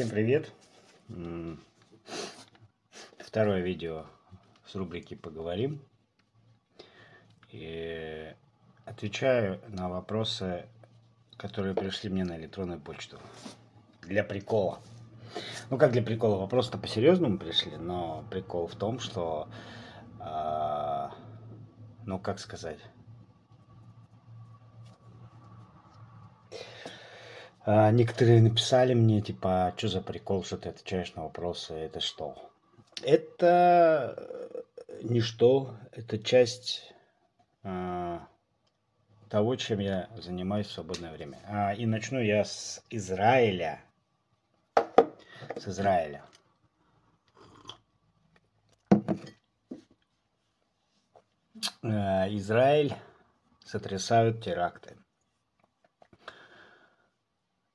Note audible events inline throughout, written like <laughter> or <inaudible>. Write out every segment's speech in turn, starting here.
Всем привет! Второе видео с рубрики «Поговорим». И отвечаю на вопросы, которые пришли мне на электронную почту. Для прикола. Ну, как для прикола, вопросы-то по-серьезному пришли, но прикол в том, что, э, ну, как сказать, А, некоторые написали мне, типа, «А что за прикол, что ты отвечаешь на вопросы, это что? Это э, не что, это часть а, того, чем я занимаюсь в свободное время. А, и начну я с Израиля. С Израиля. А, Израиль сотрясают теракты.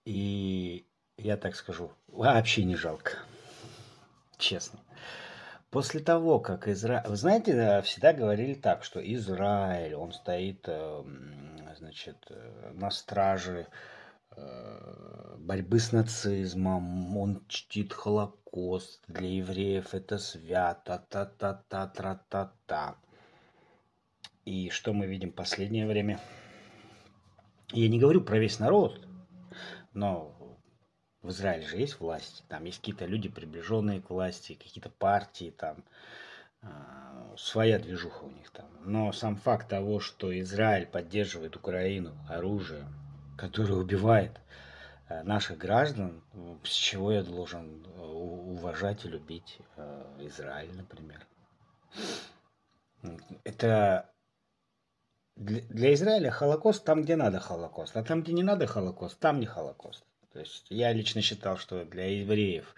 И я так скажу, вообще не жалко. Честно. После того, как Израиль... Вы знаете, всегда говорили так, что Израиль, он стоит, эм, значит, э, на страже э, борьбы с нацизмом, он чтит Холокост, для евреев это свято, та-та-та-та-та-та. И что мы видим в последнее время? Я не говорю про весь народ, но в Израиле же есть власть, там есть какие-то люди, приближенные к власти, какие-то партии, там а, своя движуха у них там. Но сам факт того, что Израиль поддерживает Украину оружием, которое убивает а, наших граждан, с чего я должен а, уважать и любить Израиль, например. Это для Израиля Холокост там, где надо Холокост, а там, где не надо Холокост, там не Холокост. То есть я лично считал, что для евреев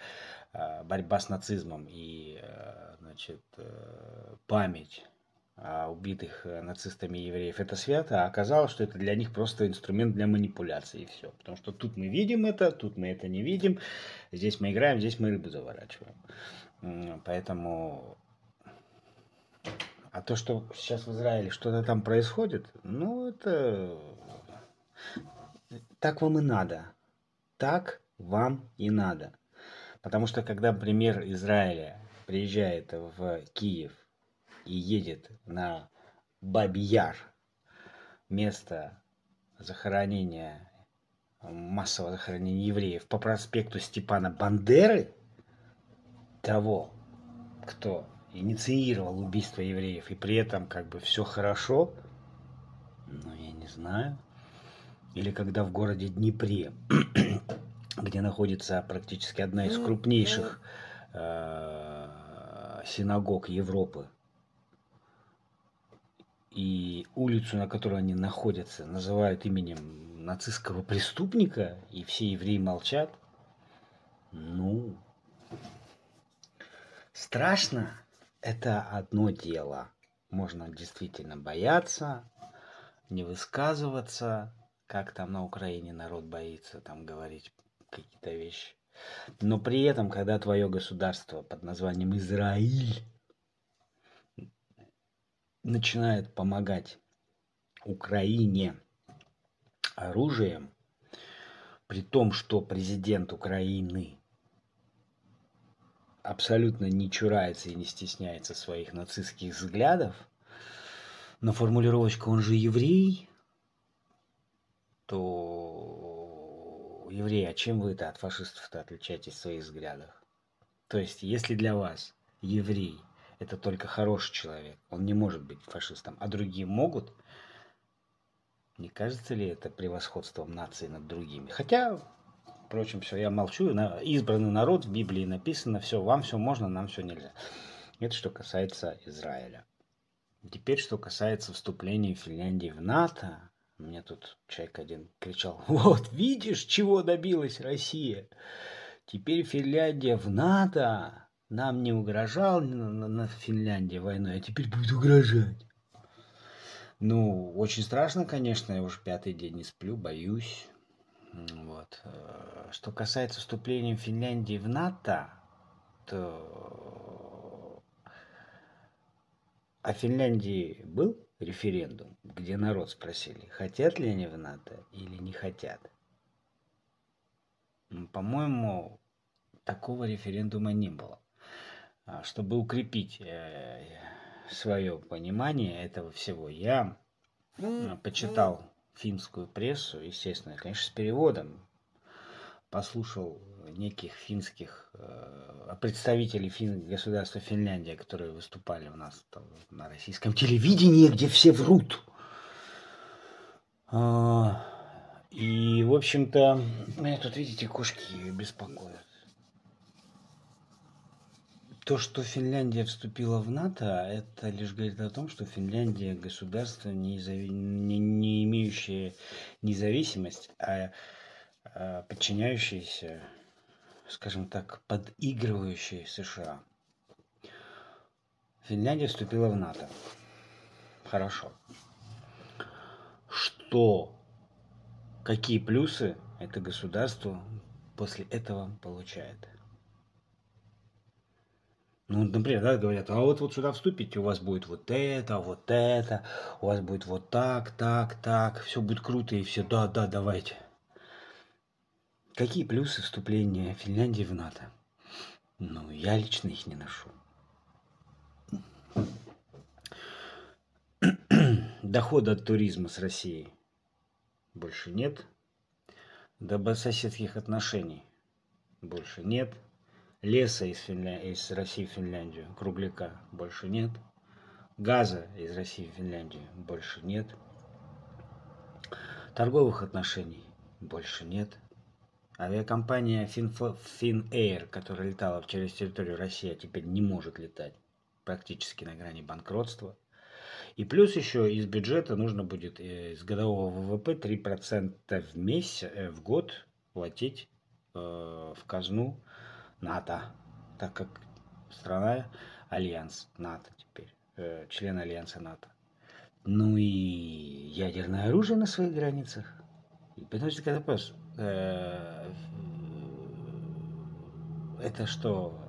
а, борьба с нацизмом и а, значит, э, память о убитых э, нацистами евреев это свято, а оказалось, что это для них просто инструмент для манипуляции и все. Потому что тут мы видим это, тут мы это не видим, здесь мы играем, здесь мы рыбу заворачиваем. Поэтому а то, что сейчас в Израиле что-то там происходит, ну, это... Так вам и надо. Так вам и надо. Потому что, когда, например, Израиля приезжает в Киев и едет на Бабияр, место захоронения, массового захоронения евреев по проспекту Степана Бандеры, того, кто инициировал убийство евреев, и при этом как бы все хорошо, ну, я не знаю. Или когда в городе Днепре, <clears throat> где находится практически одна из крупнейших э, синагог Европы, и улицу, на которой они находятся, называют именем нацистского преступника, и все евреи молчат, ну, страшно это одно дело. Можно действительно бояться, не высказываться, как там на Украине народ боится там говорить какие-то вещи. Но при этом, когда твое государство под названием Израиль начинает помогать Украине оружием, при том, что президент Украины абсолютно не чурается и не стесняется своих нацистских взглядов, но формулировочка «он же еврей», то евреи, а чем вы-то от фашистов-то отличаетесь в своих взглядах? То есть, если для вас еврей – это только хороший человек, он не может быть фашистом, а другие могут, не кажется ли это превосходством нации над другими? Хотя Впрочем, все, я молчу. Избранный народ в Библии написано, все, вам все можно, нам все нельзя. Это что касается Израиля. Теперь, что касается вступления Финляндии в НАТО, мне тут человек один кричал, <laughs> вот, видишь, чего добилась Россия? Теперь Финляндия в НАТО, нам не угрожал на, на Финляндии войной, а теперь будет угрожать. Ну, очень страшно, конечно, я уже пятый день не сплю, боюсь. Вот. Э, что касается вступления Финляндии в НАТО, то о Финляндии был референдум, где народ спросили, хотят ли они в НАТО или не хотят. По-моему, такого референдума не было. А чтобы укрепить свое понимание этого всего, я почитал финскую прессу, естественно, конечно, с переводом, послушал неких финских э, представителей фин, государства Финляндия, которые выступали у нас там, на российском телевидении, где все врут. А, и, в общем-то, меня тут, видите, кошки беспокоят. То, что Финляндия вступила в НАТО, это лишь говорит о том, что Финляндия государство, не, не, не имеющее независимость, а, а подчиняющееся, скажем так, подыгрывающее США. Финляндия вступила в НАТО. Хорошо. Что, какие плюсы это государство после этого получает? Ну, например, да, говорят, а вот, вот сюда вступите, у вас будет вот это, вот это, у вас будет вот так, так, так, все будет круто, и все, да, да, давайте. Какие плюсы вступления Финляндии в НАТО? Ну, я лично их не ношу. <clears throat> Дохода от туризма с Россией больше нет. Добрососедских отношений больше нет – Леса из, Финля... из России в Финляндию, кругляка, больше нет. Газа из России в Финляндию больше нет. Торговых отношений больше нет. Авиакомпания Finnair, которая летала через территорию России, а теперь не может летать, практически на грани банкротства. И плюс еще из бюджета нужно будет э, из годового ВВП 3% в месяц, э, в год платить э, в казну НАТО, так как страна Альянс НАТО теперь, э, член Альянса НАТО. Ну и ядерное оружие на своих границах. Потому что когда вопрос, э, это что,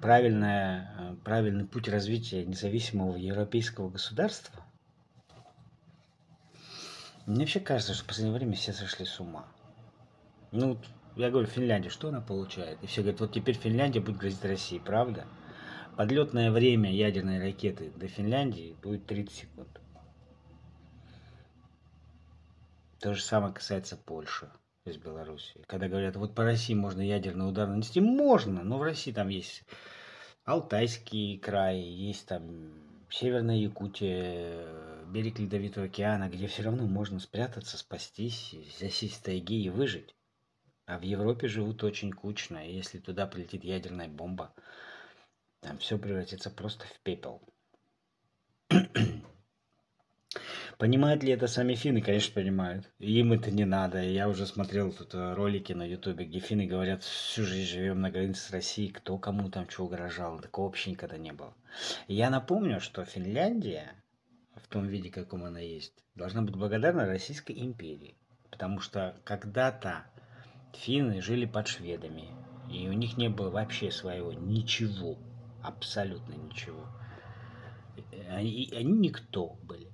правильная, правильный путь развития независимого европейского государства? Мне вообще кажется, что в последнее время все сошли с ума. Ну, я говорю, Финляндия, что она получает? И все говорят, вот теперь Финляндия будет грозить России, правда? Подлетное время ядерной ракеты до Финляндии будет 30 секунд. То же самое касается Польши из Белоруссии. Когда говорят, вот по России можно ядерный удар нанести, можно, но в России там есть Алтайский край, есть там Северная Якутия, берег Ледовитого океана, где все равно можно спрятаться, спастись, засесть в тайге и выжить. А в Европе живут очень кучно, и если туда прилетит ядерная бомба, там все превратится просто в пепел. <clears throat> Понимают ли это сами финны? Конечно, понимают. Им это не надо. Я уже смотрел тут э, ролики на ютубе, где финны говорят, всю жизнь живем на границе с Россией, кто кому там чего угрожал. Такого вообще никогда не было. Я напомню, что Финляндия, в том виде, каком она есть, должна быть благодарна Российской империи. Потому что когда-то финны жили под шведами, и у них не было вообще своего ничего, абсолютно ничего. Они, они никто были.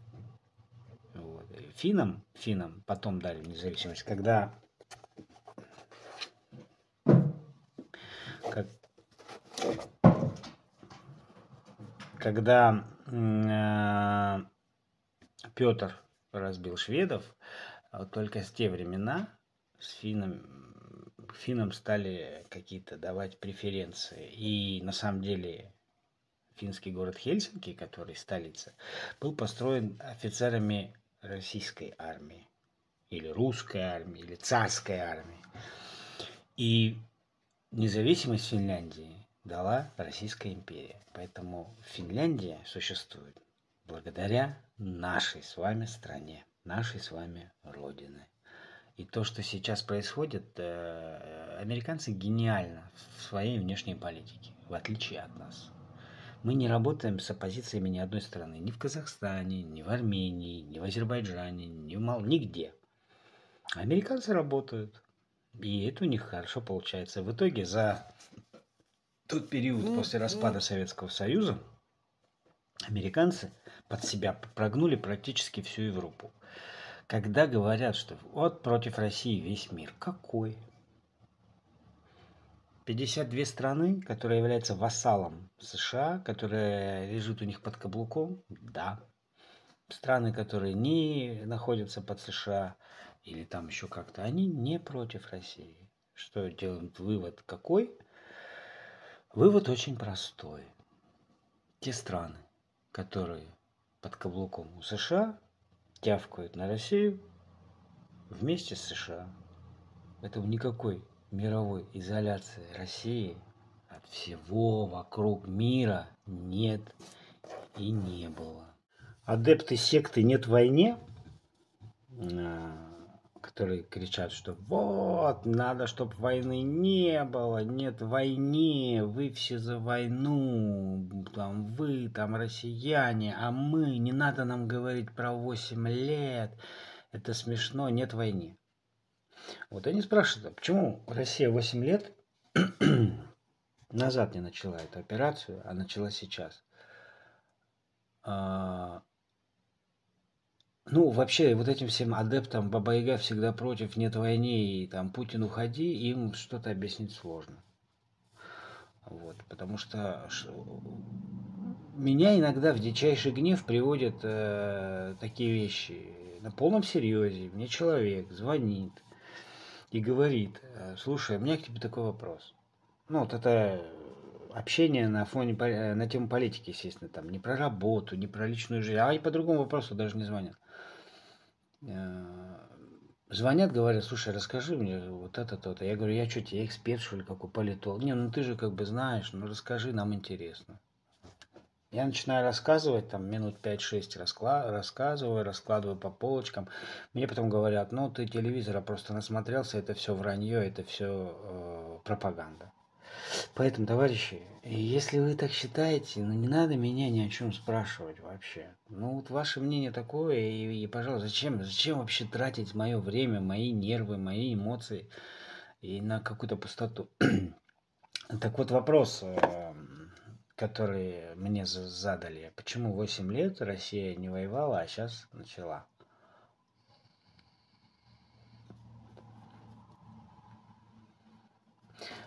Вот. Финам, финам потом дали независимость, когда как, когда э, Петр разбил шведов, только с те времена с финном финнам стали какие-то давать преференции. И на самом деле финский город Хельсинки, который столица, был построен офицерами российской армии, или русской армии, или царской армии. И независимость Финляндии дала Российская империя. Поэтому Финляндия существует благодаря нашей с вами стране, нашей с вами Родины. И то, что сейчас происходит, э, американцы гениально в своей внешней политике, в отличие от нас. Мы не работаем с оппозициями ни одной страны, ни в Казахстане, ни в Армении, ни в Азербайджане, ни в Мал, нигде. Американцы работают, и это у них хорошо получается. В итоге за тот период после распада Советского Союза американцы под себя прогнули практически всю Европу. Когда говорят, что вот против России весь мир, какой? 52 страны, которые являются вассалом США, которые лежит у них под каблуком, да. Страны, которые не находятся под США или там еще как-то, они не против России. Что делают вывод какой? Вывод очень простой. Те страны, которые под каблуком у США, тявкают на Россию вместе с США. Поэтому никакой мировой изоляции России от всего вокруг мира нет и не было. Адепты секты «Нет войне», а, которые кричат, что вот, надо, чтобы войны не было, нет войны, вы все за войну, там, вы, там, россияне, а мы, не надо нам говорить про 8 лет, это смешно, нет войны. Вот они спрашивают, а почему Россия 8 лет <clears throat> назад не начала эту операцию, а начала сейчас? А, ну, вообще, вот этим всем адептам Баба Яга всегда против, нет войны, и там Путин уходи, им что-то объяснить сложно. Вот, потому что меня иногда в дичайший гнев приводят э, такие вещи. На полном серьезе мне человек звонит, и говорит, «Э, слушай, у меня к тебе такой вопрос. Ну, вот это общение на фоне, э, на тему политики, естественно, там, не про работу, не про личную жизнь, а и по другому вопросу даже не звонят. Э, звонят, говорят, слушай, расскажи мне вот это, то-то. Я говорю, я что, тебе эксперт, что ли, какой политолог? Не, ну ты же как бы знаешь, ну расскажи, нам интересно. Я начинаю рассказывать, там минут 5-6 раскла- рассказываю, раскладываю по полочкам. Мне потом говорят, ну ты телевизора просто насмотрелся, это все вранье, это все э, пропаганда. Поэтому, товарищи, если вы так считаете, ну не надо меня ни о чем спрашивать вообще. Ну вот ваше мнение такое, и, и пожалуйста, зачем, зачем вообще тратить мое время, мои нервы, мои эмоции и на какую-то пустоту? <clears throat> так вот вопрос. Э, которые мне задали, почему 8 лет Россия не воевала, а сейчас начала.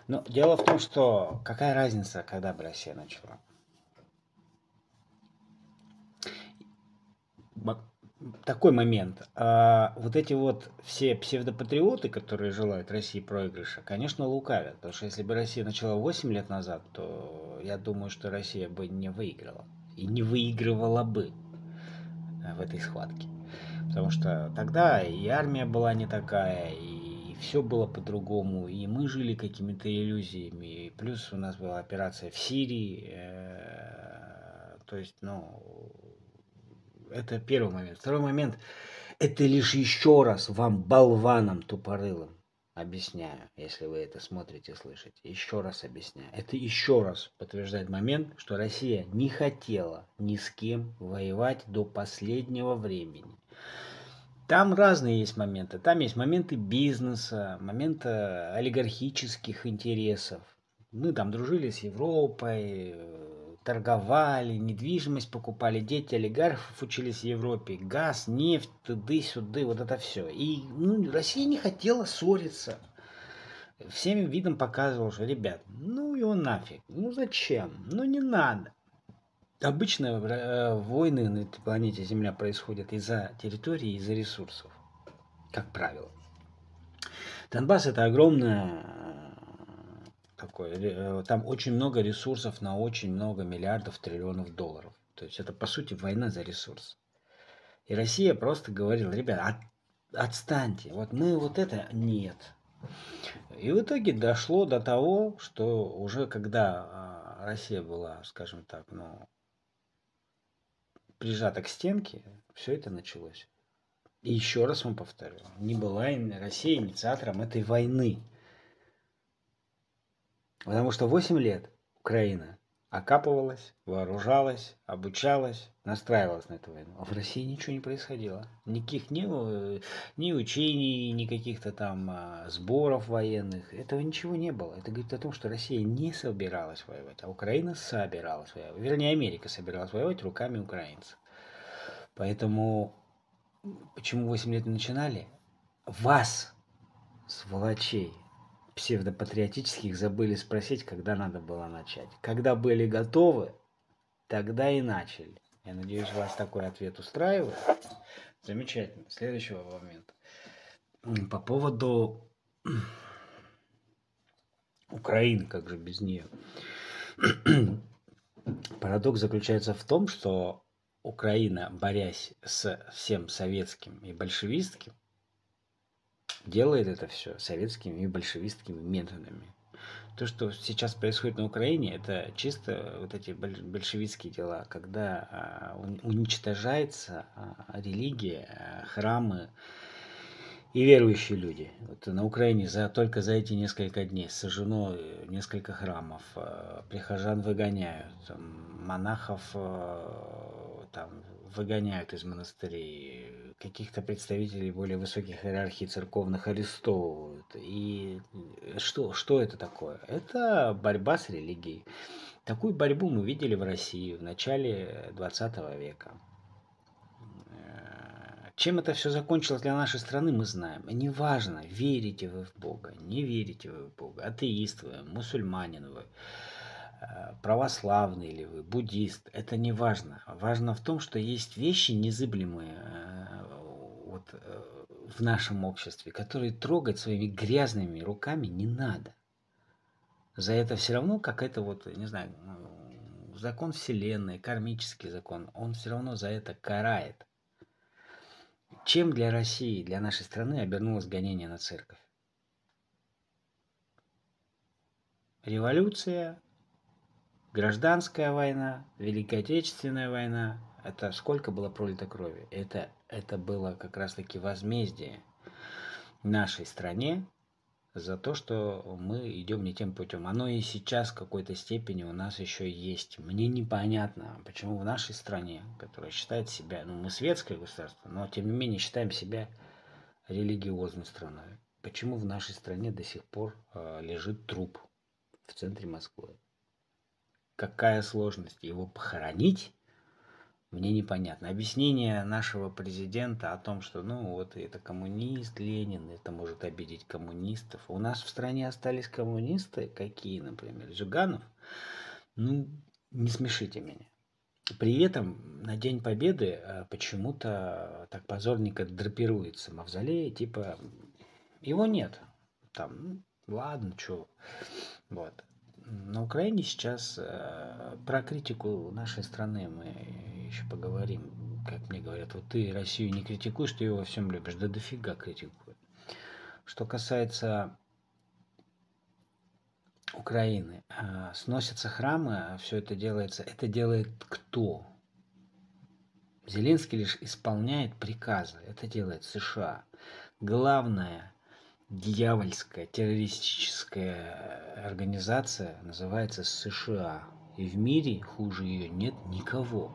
Но дело в том, что какая разница, когда бы Россия начала? такой момент. А, вот эти вот все псевдопатриоты, которые желают России проигрыша, конечно, лукавят. Потому что если бы Россия начала 8 лет назад, то я думаю, что Россия бы не выиграла. И не выигрывала бы э, в этой схватке. Потому что тогда и армия была не такая, и все было по-другому, и мы жили какими-то иллюзиями. И плюс у нас была операция в Сирии. Э, то есть, ну, это первый момент. Второй момент. Это лишь еще раз вам, болванам тупорылым, объясняю, если вы это смотрите, слышите. Еще раз объясняю. Это еще раз подтверждает момент, что Россия не хотела ни с кем воевать до последнего времени. Там разные есть моменты. Там есть моменты бизнеса, моменты олигархических интересов. Мы там дружили с Европой, торговали, недвижимость покупали, дети олигархов учились в Европе, газ, нефть, туды-сюды, вот это все. И ну, Россия не хотела ссориться. Всем видом показывал, что, ребят, ну его нафиг, ну зачем, ну не надо. Обычно э, войны на этой планете Земля происходят из-за территории, из-за ресурсов, как правило. Донбасс это огромная такой. Э, там очень много ресурсов на очень много миллиардов, триллионов долларов. То есть это, по сути, война за ресурс. И Россия просто говорила, ребят, от, отстаньте, вот мы вот это нет. И в итоге дошло до того, что уже когда а, Россия была, скажем так, ну, прижата к стенке, все это началось. И еще раз вам повторю, не была Россия инициатором этой войны. Потому что 8 лет Украина окапывалась, вооружалась, обучалась, настраивалась на эту войну. А в России ничего не происходило. Никаких ни, ни учений, ни каких-то там а, сборов военных. Этого ничего не было. Это говорит о том, что Россия не собиралась воевать, а Украина собиралась воевать. Вернее, Америка собиралась воевать руками украинцев. Поэтому почему 8 лет не начинали? Вас, сволочей, псевдопатриотических забыли спросить, когда надо было начать. Когда были готовы, тогда и начали. Я надеюсь, вас такой ответ устраивает. Замечательно. Следующего момента. По поводу <clears throat> Украины, как же без нее. <clears throat> Парадокс заключается в том, что Украина, борясь с всем советским и большевистским, делает это все советскими и большевистскими методами. То, что сейчас происходит на Украине, это чисто вот эти большевистские дела, когда а, уничтожается а, религия, а, храмы, и верующие люди. Вот на Украине за, только за эти несколько дней сожжено э, несколько храмов, прихожан выгоняют, монахов там, выгоняют из монастырей, каких-то представителей более высоких иерархий церковных арестовывают. И что, что это такое? Это борьба с религией. Такую борьбу мы видели в России в начале 20 века. Чем это все закончилось для нашей страны, мы знаем. И неважно, верите вы в Бога, не верите вы в Бога, атеист вы, мусульманин вы, э, православный ли вы, буддист, это не важно. Важно в том, что есть вещи незыблемые э, вот, э, в нашем обществе, которые трогать своими грязными руками не надо. За это все равно какая-то вот, не знаю, закон Вселенной, кармический закон, он все равно за это карает. Чем для России, для нашей страны обернулось гонение на церковь? Революция, гражданская война, Великая Отечественная война. Это сколько было пролито крови? Это, это было как раз-таки возмездие нашей стране за то, что мы идем не тем путем. Оно и сейчас в какой-то степени у нас еще есть. Мне непонятно, почему в нашей стране, которая считает себя, ну мы светское государство, но тем не менее считаем себя религиозной страной. Почему в нашей стране до сих пор э, лежит труп в центре Москвы? Какая сложность его похоронить? мне непонятно. Объяснение нашего президента о том, что ну вот это коммунист Ленин, это может обидеть коммунистов. У нас в стране остались коммунисты, какие, например, Зюганов. Ну, не смешите меня. При этом на День Победы э, почему-то так позорненько драпируется мавзолей, типа его нет. Там, ну, ладно, что. Вот. На Украине сейчас э, про критику нашей страны мы еще поговорим. Как мне говорят, вот ты Россию не критикуешь, ты ее во всем любишь. Да дофига критикую. Что касается Украины, э, сносятся храмы, все это делается. Это делает кто? Зеленский лишь исполняет приказы. Это делает США. Главное дьявольская террористическая организация называется США. И в мире хуже ее нет никого.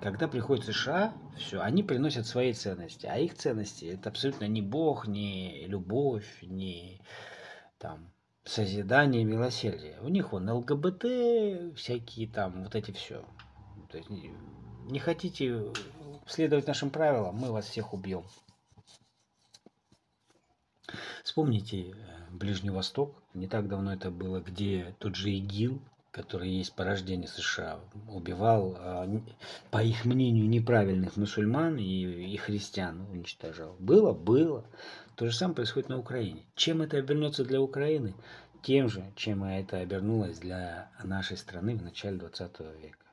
Когда приходят США, все, они приносят свои ценности, а их ценности это абсолютно не Бог, не любовь, не там созидание, милосердие. У них он ЛГБТ, всякие там, вот эти все. То есть не хотите следовать нашим правилам, мы вас всех убьем. Вспомните э, Ближний Восток, не так давно это было, где тот же ИГИЛ, который есть порождение США, убивал, а, по их мнению, неправильных мусульман и, и христиан уничтожал. Было? Было. То же самое происходит на Украине. Чем это обернется для Украины? Тем же, чем это обернулось для нашей страны в начале 20 века.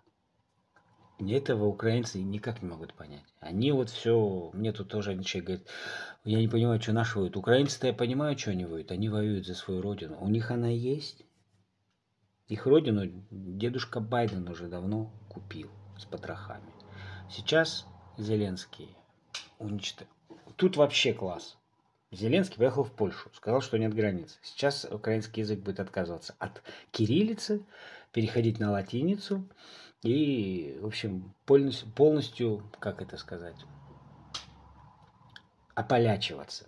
Этого украинцы никак не могут понять. Они вот все, мне тут тоже один человек говорит, я не понимаю, что наши воюют. Украинцы-то я понимаю, что они воюют. Они воюют за свою родину. У них она есть. Их родину дедушка Байден уже давно купил с потрохами. Сейчас Зеленский уничтожил. Тут вообще класс. Зеленский поехал в Польшу, сказал, что нет границ. Сейчас украинский язык будет отказываться от кириллицы, переходить на латиницу и, в общем, полностью, полностью как это сказать, ополячиваться.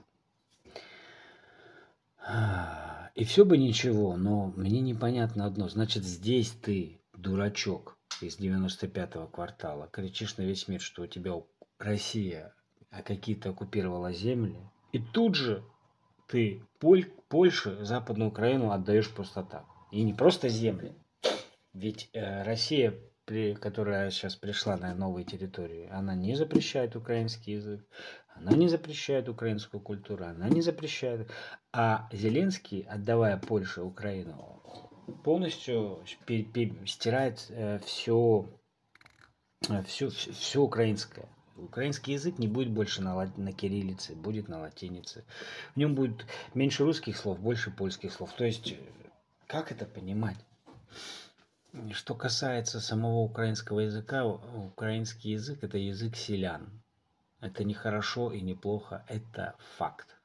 И все бы ничего, но мне непонятно одно. Значит, здесь ты, дурачок из 95-го квартала, кричишь на весь мир, что у тебя Россия а какие-то оккупировала земли. И тут же ты Поль, Польше, Западную Украину отдаешь просто так. И не просто земли. Ведь э, Россия, при, которая сейчас пришла на новые территории, она не запрещает украинский язык, она не запрещает украинскую культуру, она не запрещает. А Зеленский, отдавая Польше Украину, полностью стирает все, все, все украинское. Украинский язык не будет больше на, на кириллице, будет на латинице. В нем будет меньше русских слов, больше польских слов. То есть, как это понимать? Что касается самого украинского языка, украинский язык – это язык селян. Это не хорошо и не плохо, это факт.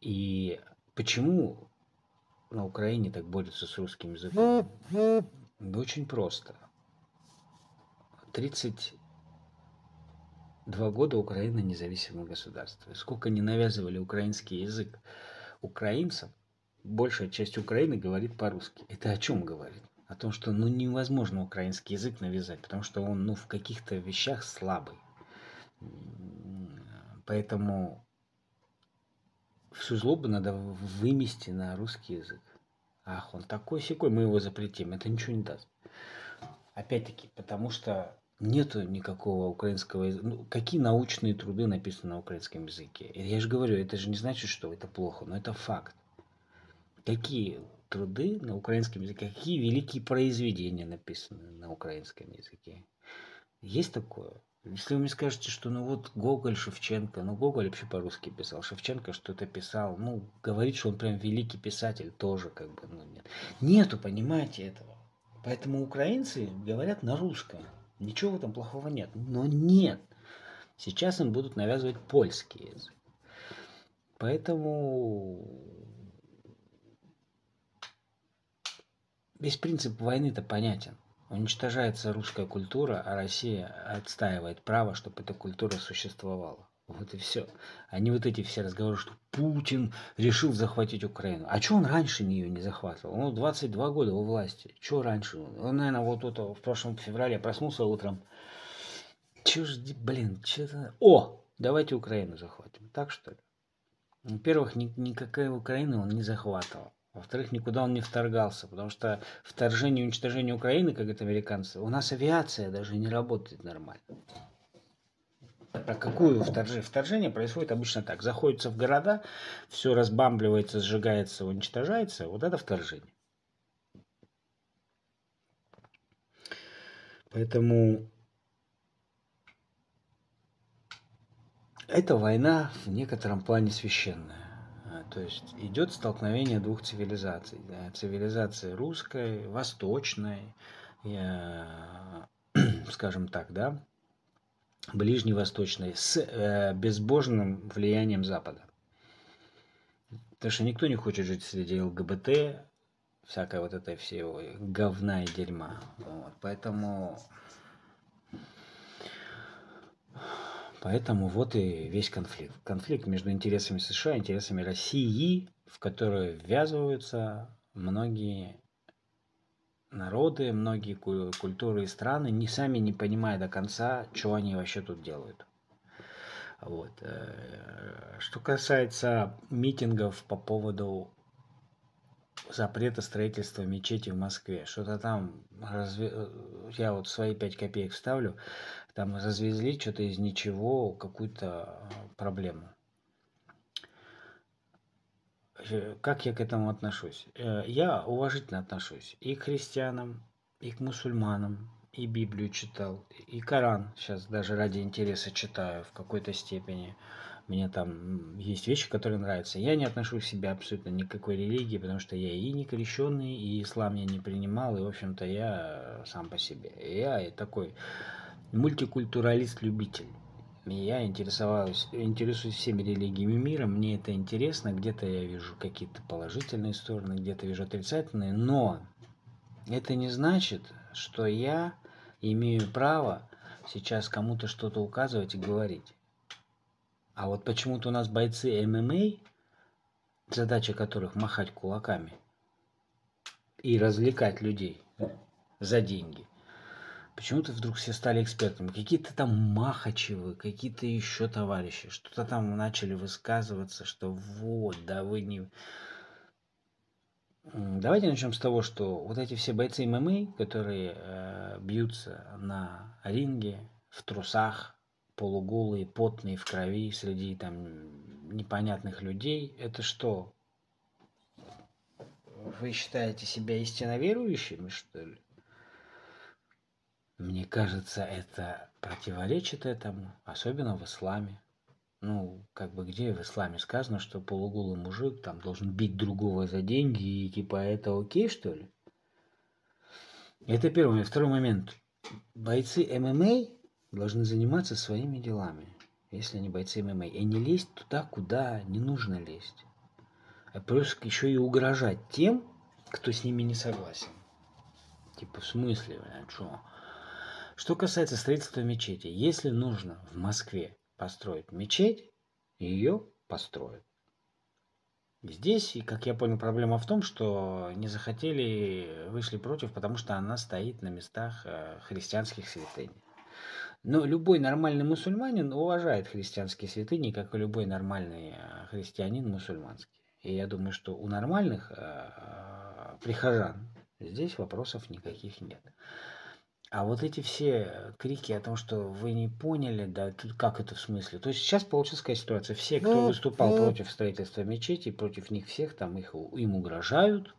И почему на Украине так борются с русским языком? Да очень просто. 32 года Украина независимое государство. Сколько не навязывали украинский язык украинцам, большая часть Украины говорит по-русски. Это о чем говорит? О том, что ну, невозможно украинский язык навязать, потому что он ну, в каких-то вещах слабый. Поэтому всю злобу надо вымести на русский язык. Ах, он такой секой, мы его запретим. Это ничего не даст. Опять-таки, потому что нету никакого украинского языка. Ну, какие научные труды написаны на украинском языке? Я же говорю, это же не значит, что это плохо, но это факт. Какие труды на украинском языке, какие великие произведения написаны на украинском языке? Есть такое? Если вы мне скажете, что ну вот Гоголь, Шевченко, ну Гоголь вообще по-русски писал, Шевченко что-то писал, ну говорит, что он прям великий писатель, тоже как бы, ну нет. Нету, понимаете, этого. Поэтому украинцы говорят на русском. Ничего в этом плохого нет. Но нет. Сейчас им будут навязывать польский язык. Поэтому весь принцип войны-то понятен. Уничтожается русская культура, а Россия отстаивает право, чтобы эта культура существовала. Вот и все. А вот эти все разговоры, что Путин решил захватить Украину. А что он раньше ее не захватывал? Он 22 года у власти. Что раньше? Он, наверное, вот это в прошлом феврале проснулся утром. Че ж, блин, что-то... О, давайте Украину захватим. Так что ли? Во-первых, ни, никакая Украина он не захватывал. Во-вторых, никуда он не вторгался, потому что вторжение и уничтожение Украины, как это американцы, у нас авиация даже не работает нормально. Про какую вторжение? Вторжение происходит обычно так. Заходится в города, все разбамбливается, сжигается, уничтожается. Вот это вторжение. Поэтому эта война в некотором плане священная. То есть идет столкновение двух цивилизаций. Да, цивилизации русской, восточной, э, <clears throat> скажем так, да, ближневосточной, с э, безбожным влиянием Запада. Потому что никто не хочет жить среди ЛГБТ, всякая вот этой всего говна и дерьма. Вот. Поэтому Поэтому вот и весь конфликт. Конфликт между интересами США и интересами России, в который ввязываются многие народы, многие культуры и страны, не сами не понимая до конца, что они вообще тут делают. Вот. Э, что касается митингов по поводу запрета строительства мечети в Москве. Что-то там, разве... Э, я вот свои 5 копеек вставлю, там развезли что-то из ничего, какую-то э, проблему. Э, как я к этому отношусь? Я уважительно отношусь и к христианам, и к мусульманам, и Библию читал, и Коран сейчас даже ради интереса читаю в какой-то степени. Мне там есть вещи, которые нравятся. Я не отношу к себе абсолютно никакой религии, потому что я и не крещенный, и ислам я не принимал, и, в общем-то, я сам по себе. Я такой мультикультуралист-любитель. Я интересовалась, интересуюсь всеми религиями мира, мне это интересно, где-то я вижу какие-то положительные стороны, где-то вижу отрицательные, но это не значит, что я имею право сейчас кому-то что-то указывать и говорить. А вот почему-то у нас бойцы ММА, задача которых махать кулаками и развлекать людей за деньги, Почему-то вдруг все стали экспертами. Какие-то там Махачевы, какие-то еще товарищи, что-то там начали высказываться, что вот, да вы не... Давайте начнем с того, что вот эти все бойцы ММА, которые э, бьются на ринге, в трусах, полуголые, потные, в крови, среди там непонятных людей, это что? Вы считаете себя истинно верующими, что ли? Мне кажется, это противоречит этому, особенно в исламе. Ну, как бы где в исламе сказано, что полуголый мужик там должен бить другого за деньги, и типа это окей, что ли? Это первый. Второй момент. Бойцы ММА должны заниматься своими делами, если они бойцы ММА, и не лезть туда, куда не нужно лезть. А плюс еще и угрожать тем, кто с ними не согласен. Типа, в смысле, блядь, что? Что касается строительства мечети, если нужно в Москве построить мечеть, ее построят. Здесь, и как я понял, проблема в том, что не захотели, вышли против, потому что она стоит на местах э, христианских святынь. Но любой нормальный мусульманин уважает христианские святыни, как и любой нормальный э, христианин мусульманский. И я думаю, что у нормальных э, прихожан здесь вопросов никаких нет. А вот эти все крики о том, что вы не поняли, да, как это в смысле? То есть сейчас получилась такая ситуация. Все, кто ну, выступал ну... против строительства мечети, против них всех, там их, им угрожают,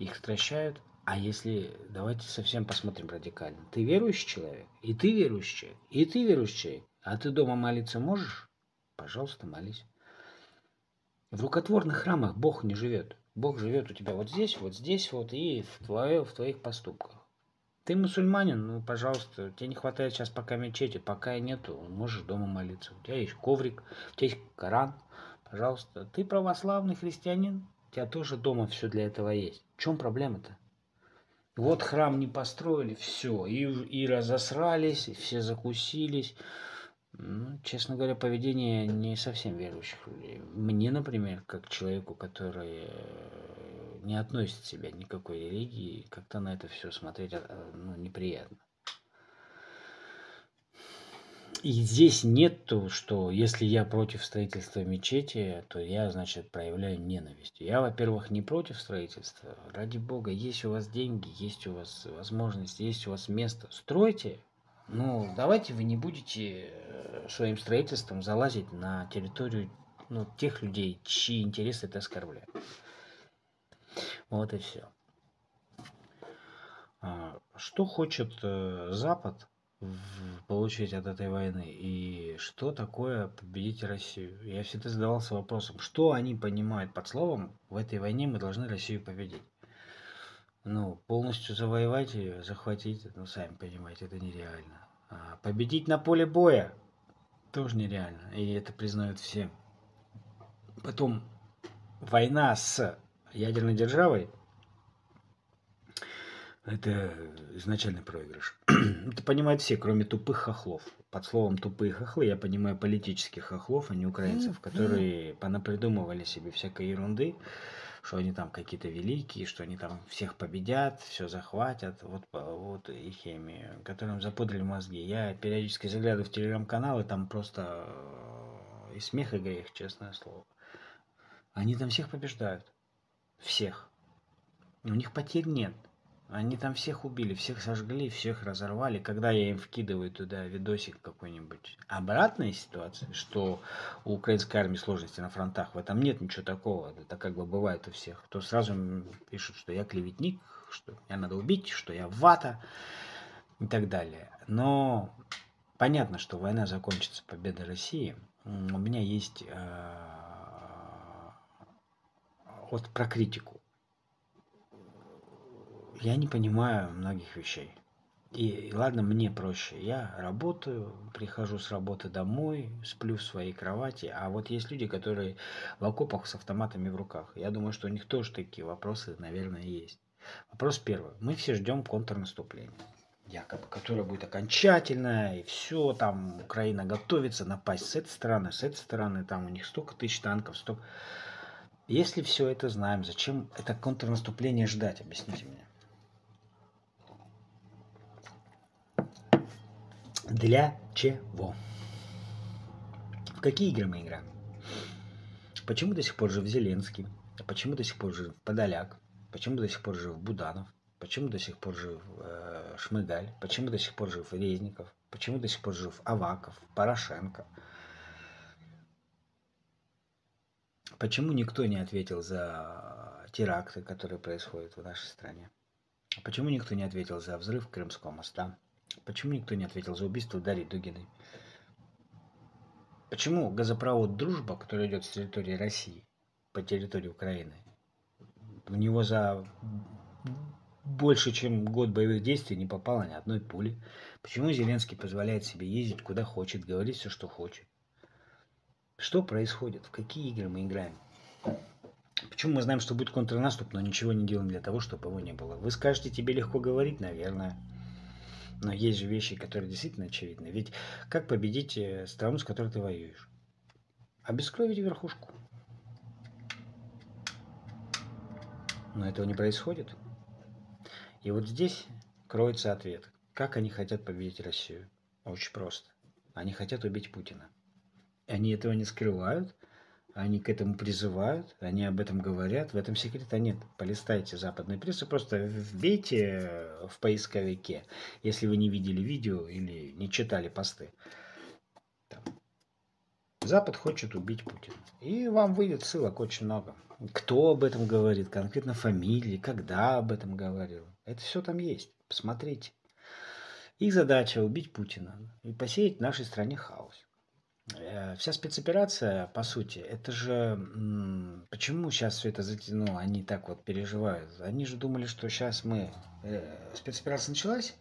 их стращают. А если, давайте совсем посмотрим радикально. Ты верующий человек, и ты верующий человек, и ты верующий человек. А ты дома молиться можешь? Пожалуйста, молись. В рукотворных храмах Бог не живет. Бог живет у тебя вот здесь, вот здесь, вот и в, твое, в твоих поступках. Ты мусульманин, ну, пожалуйста, тебе не хватает сейчас пока мечети, пока и нету, можешь дома молиться. У тебя есть коврик, у тебя есть Коран, пожалуйста. Ты православный христианин, у тебя тоже дома все для этого есть. В чем проблема-то? Вот храм не построили, все, и, и разосрались, и все закусились. Ну, честно говоря, поведение не совсем верующих людей. Мне, например, как человеку, который э, не относит себя ни к какой религии, как-то на это все смотреть а, ну, неприятно. И здесь нет то, что если я против строительства мечети, то я, значит, проявляю ненависть. Я, во-первых, не против строительства. Ради бога, есть у вас деньги, есть у вас возможность, есть у вас место. Стройте. Ну, давайте вы не будете э, своим строительством залазить на территорию ну, тех людей, чьи интересы это оскорбляет. Вот и все. А, что хочет э, Запад получить от этой войны и что такое победить Россию? Я всегда задавался вопросом, что они понимают под словом «в этой войне мы должны Россию победить». Ну, полностью завоевать ее, захватить, ну, сами понимаете, это нереально. А победить на поле боя тоже нереально, и это признают все. Потом война с ядерной державой, это изначальный проигрыш. <clears throat> Это понимают все, кроме тупых хохлов. Под словом тупые хохлы я понимаю политических хохлов, а не украинцев, которые понапридумывали себе всякой ерунды, что они там какие-то великие, что они там всех победят, все захватят. Вот, вот их хемия, которым запудрили мозги. Я периодически заглядываю в телеграм-каналы, там просто э, и смех, и грех, честное слово. Они там всех побеждают. Всех. У них потерь нет. Они там всех убили, всех сожгли, всех разорвали. Когда я им вкидываю туда видосик какой-нибудь. Обратная ситуация, что у украинской армии сложности на фронтах, в этом нет ничего такого. Это как бы бывает у всех. То сразу пишут, что я клеветник, что меня надо убить, что я вата и так далее. Но понятно, что война закончится победой России. У меня есть э, вот про критику. Я не понимаю многих вещей. И, ладно, мне проще. Я работаю, прихожу с работы домой, сплю в своей кровати. А вот есть люди, которые в окопах с автоматами в руках. Я думаю, что у них тоже такие вопросы, наверное, есть. Вопрос первый. Мы все ждем контрнаступления. Якобы, которое будет окончательное, и все, там Украина готовится напасть с этой стороны, с этой стороны, там у них столько тысяч танков, столько... Если все это знаем, зачем это контрнаступление ждать, объясните мне. Для чего? В какие игры мы играем? Почему до сих пор жив Зеленский? Почему до сих пор жив Подоляк? Почему до сих пор жив Буданов? Почему до сих пор жив э, Шмыгаль? Почему до сих пор жив Резников? Почему до сих пор жив Аваков, Порошенко? Почему никто не ответил за теракты, которые происходят в нашей стране? Почему никто не ответил за взрыв Крымского моста? Почему никто не ответил за убийство Дарьи Дугиной? Почему газопровод «Дружба», который идет с территории России по территории Украины, у него за больше, чем год боевых действий не попало ни одной пули? Почему Зеленский позволяет себе ездить куда хочет, говорить все, что хочет? Что происходит? В какие игры мы играем? Почему мы знаем, что будет контрнаступ, но ничего не делаем для того, чтобы его не было? Вы скажете, тебе легко говорить, наверное. Но есть же вещи, которые действительно очевидны. Ведь как победить э, страну, с которой ты воюешь? Обескровить верхушку. Но этого не происходит. И вот здесь кроется ответ. Как они хотят победить Россию? Очень просто. Они хотят убить Путина. Они этого не скрывают, они к этому призывают, они об этом говорят. В этом секрета нет. Полистайте западные прессы, просто вбейте в поисковике, если вы не видели видео или не читали посты. Там. Запад хочет убить Путина. И вам выйдет ссылок очень много. Кто об этом говорит, конкретно фамилии, когда об этом говорил. Это все там есть. Посмотрите. Их задача убить Путина и посеять в нашей стране хаос. Э, вся спецоперация, по сути, это же... Почему сейчас все это затянуло? Они так вот переживают. Они же думали, что сейчас мы... Э, спецоперация началась,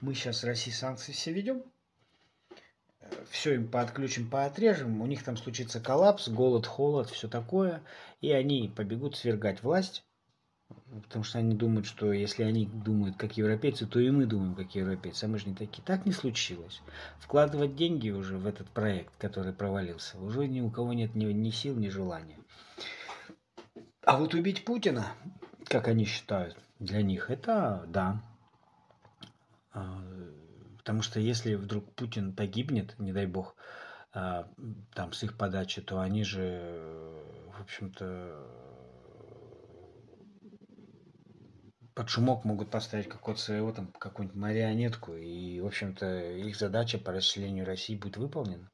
мы сейчас России санкции все ведем, э, все им подключим, поотрежем, у них там случится коллапс, голод, холод, все такое, и они побегут свергать власть, Потому что они думают, что если они думают как европейцы, то и мы думаем как европейцы. А мы же не такие. Так не случилось. Вкладывать деньги уже в этот проект, который провалился, уже ни у кого нет ни, ни сил, ни желания. А вот убить Путина, как они считают, для них это да. А, потому что если вдруг Путин погибнет, не дай бог, а, там с их подачи, то они же, в общем-то, под шумок могут поставить какого-то своего там какую-нибудь марионетку, и, в общем-то, их задача по расчленению России будет выполнена.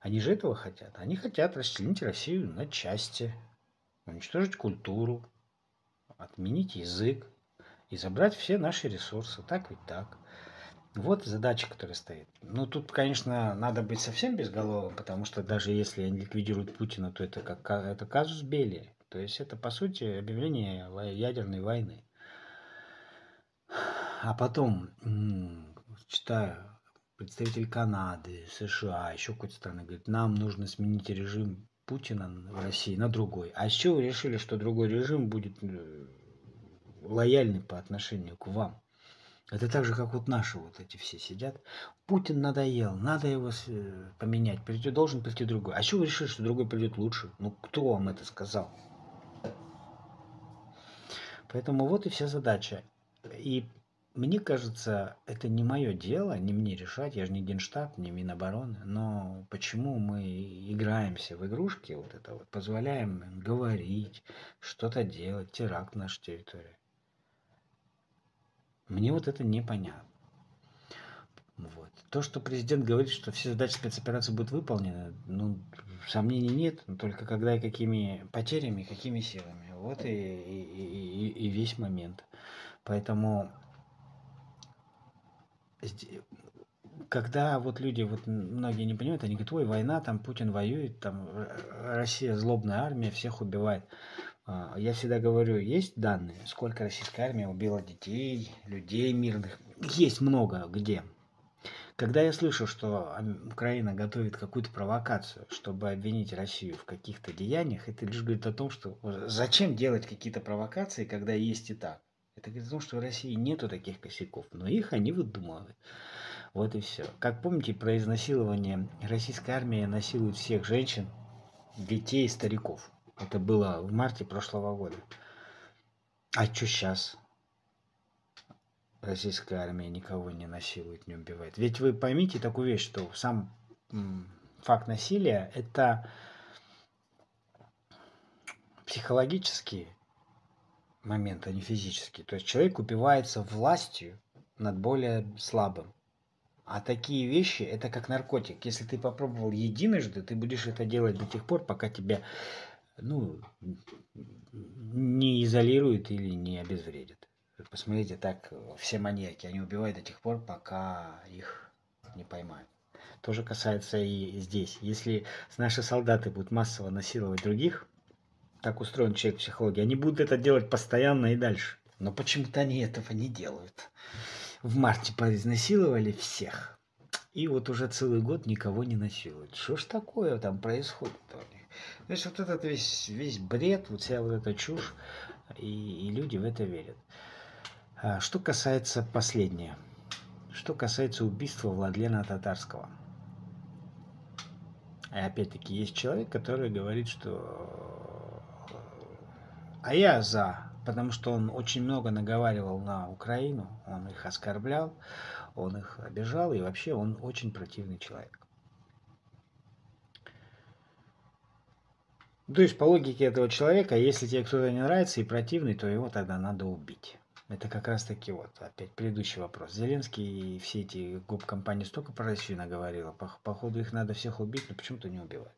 Они же этого хотят. Они хотят расчленить Россию на части, уничтожить культуру, отменить язык и забрать все наши ресурсы. Так ведь так. Вот задача, которая стоит. Ну, тут, конечно, надо быть совсем безголовым, потому что даже если они ликвидируют Путина, то это как это казус Бели. То есть это, по сути, объявление ядерной войны. А потом читаю, представитель Канады, США, еще какой-то страны говорит, нам нужно сменить режим Путина в России на другой. А с чего вы решили, что другой режим будет э, лояльный по отношению к вам? Это так же, как вот наши вот эти все сидят. Путин надоел, надо его э, поменять. Придет, должен прийти другой. А чего вы решили, что другой придет лучше? Ну, кто вам это сказал? Поэтому вот и вся задача. И мне кажется, это не мое дело, не мне решать, я же не Генштаб, не Минобороны, но почему мы играемся в игрушки, вот это вот, позволяем им говорить, что-то делать, теракт на нашей территории. Мне вот это непонятно. Вот. То, что президент говорит, что все задачи спецоперации будут выполнены, ну, сомнений нет, но только когда и какими потерями, какими силами. Вот и, и, и, и весь момент. Поэтому когда вот люди, вот многие не понимают, они говорят, ой, война, там Путин воюет, там Россия злобная армия, всех убивает. А, я всегда говорю, есть данные, сколько российская армия убила детей, людей мирных. Есть много где. Когда я слышу, что Украина готовит какую-то провокацию, чтобы обвинить Россию в каких-то деяниях, это лишь говорит о том, что зачем делать какие-то провокации, когда есть и так. Это говорит о том, что в России нету таких косяков, но их они выдумывают. Вот и все. Как помните про изнасилование, российская армия насилует всех женщин, детей и стариков. Это было в марте прошлого года. А что сейчас? российская армия никого не насилует, не убивает. Ведь вы поймите такую вещь, что сам факт насилия – это психологический момент, а не физический. То есть человек убивается властью над более слабым. А такие вещи – это как наркотик. Если ты попробовал единожды, ты будешь это делать до тех пор, пока тебя ну, не изолируют или не обезвредят. Посмотрите, так все маньяки, они убивают до тех пор, пока их не поймают. То же касается и здесь. Если наши солдаты будут массово насиловать других, так устроен человек в психологии, они будут это делать постоянно и дальше. Но почему-то они этого не делают. В марте поизнасиловали всех. И вот уже целый год никого не насилуют. Что ж такое там происходит у них? Есть вот этот весь, весь бред, вот вся вот эта чушь, и, и люди в это верят. А, что касается последнего. Что касается убийства Владлена Татарского. И опять-таки есть человек, который говорит, что а я за, потому что он очень много наговаривал на Украину, он их оскорблял, он их обижал, и вообще он очень противный человек. То есть по логике этого человека, если тебе кто-то не нравится и противный, то его тогда надо убить. Это как раз таки вот, опять предыдущий вопрос. Зеленский и все эти гоп-компании столько про Россию наговорила. По, походу их надо всех убить, но почему-то не убивают.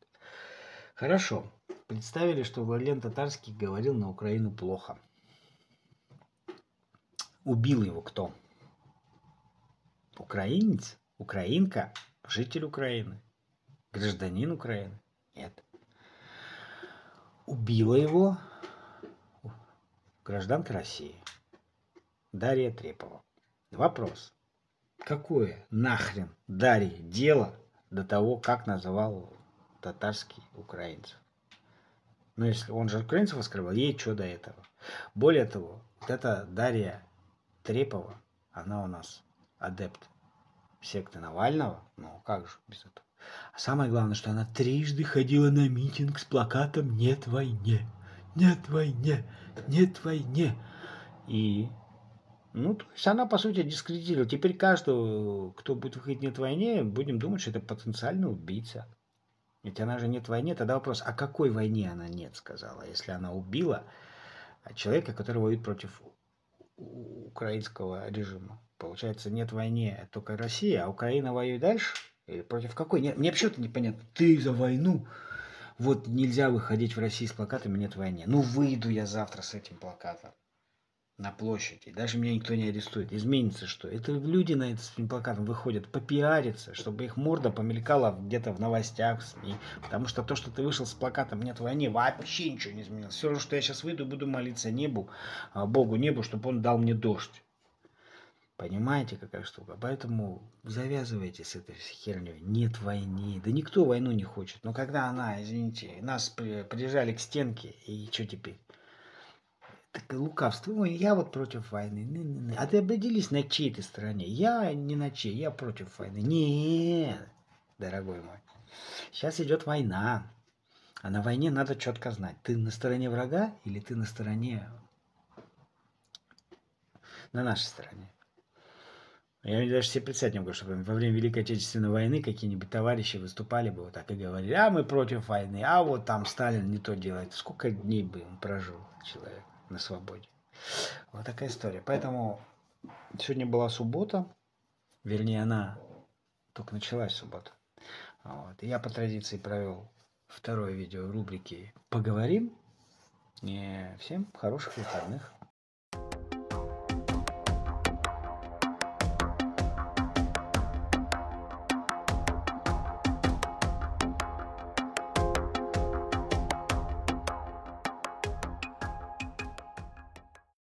Хорошо. Представили, что Владлен Татарский говорил на Украину плохо. Убил его кто? Украинец? Украинка? Житель Украины? Гражданин Украины? Нет. Убила его гражданка России. Дарья Трепова. Вопрос. Какое нахрен Дарье дело до того, как называл татарский украинцев? Ну, если он же украинцев оскорбил, ей что до этого? Более того, вот эта Дарья Трепова, она у нас адепт секты Навального, ну как же без этого? А самое главное, что она трижды ходила на митинг с плакатом «Нет войне! Нет войне! Нет войне!» И ну, то есть она, по сути, дискредитирует. Теперь каждого, кто будет выходить нет войне, будем думать, что это потенциальный убийца. Ведь она же нет войне. Тогда вопрос, а какой войне она нет, сказала, если она убила человека, который воюет против украинского режима. Получается, нет войне только Россия, а Украина воюет дальше? Или против какой? Нет, мне вообще-то непонятно. Ты за войну. Вот нельзя выходить в Россию с плакатами «Нет войне». Ну, выйду я завтра с этим плакатом на площади. Даже меня никто не арестует. Изменится что? Это люди на этим плакатом выходят попиариться, чтобы их морда помелькала где-то в новостях, в СМИ. Потому что то, что ты вышел с плакатом «Нет войны», вообще ничего не изменилось. Все равно, что я сейчас выйду и буду молиться небу, а, Богу небу, чтобы он дал мне дождь. Понимаете, какая штука? Поэтому завязывайте с этой херней. Нет войны. Да никто войну не хочет. Но когда она, извините, нас прижали к стенке, и что теперь? Так лукавство. Ой, я вот против войны. А ты определись, на чьей ты стороне. Я не на чьей, я против войны. Нет, дорогой мой. Сейчас идет война. А на войне надо четко знать, ты на стороне врага или ты на стороне... На нашей стороне. Я даже себе представить не могу, чтобы во время Великой Отечественной войны какие-нибудь товарищи выступали бы вот так и говорили, а мы против войны, а вот там Сталин не то делает. Сколько дней бы он прожил, человек? На свободе. Вот такая история. Поэтому сегодня была суббота, вернее, она только началась суббота. Вот. Я по традиции провел второе видео в рубрике «Поговорим». И всем хороших выходных.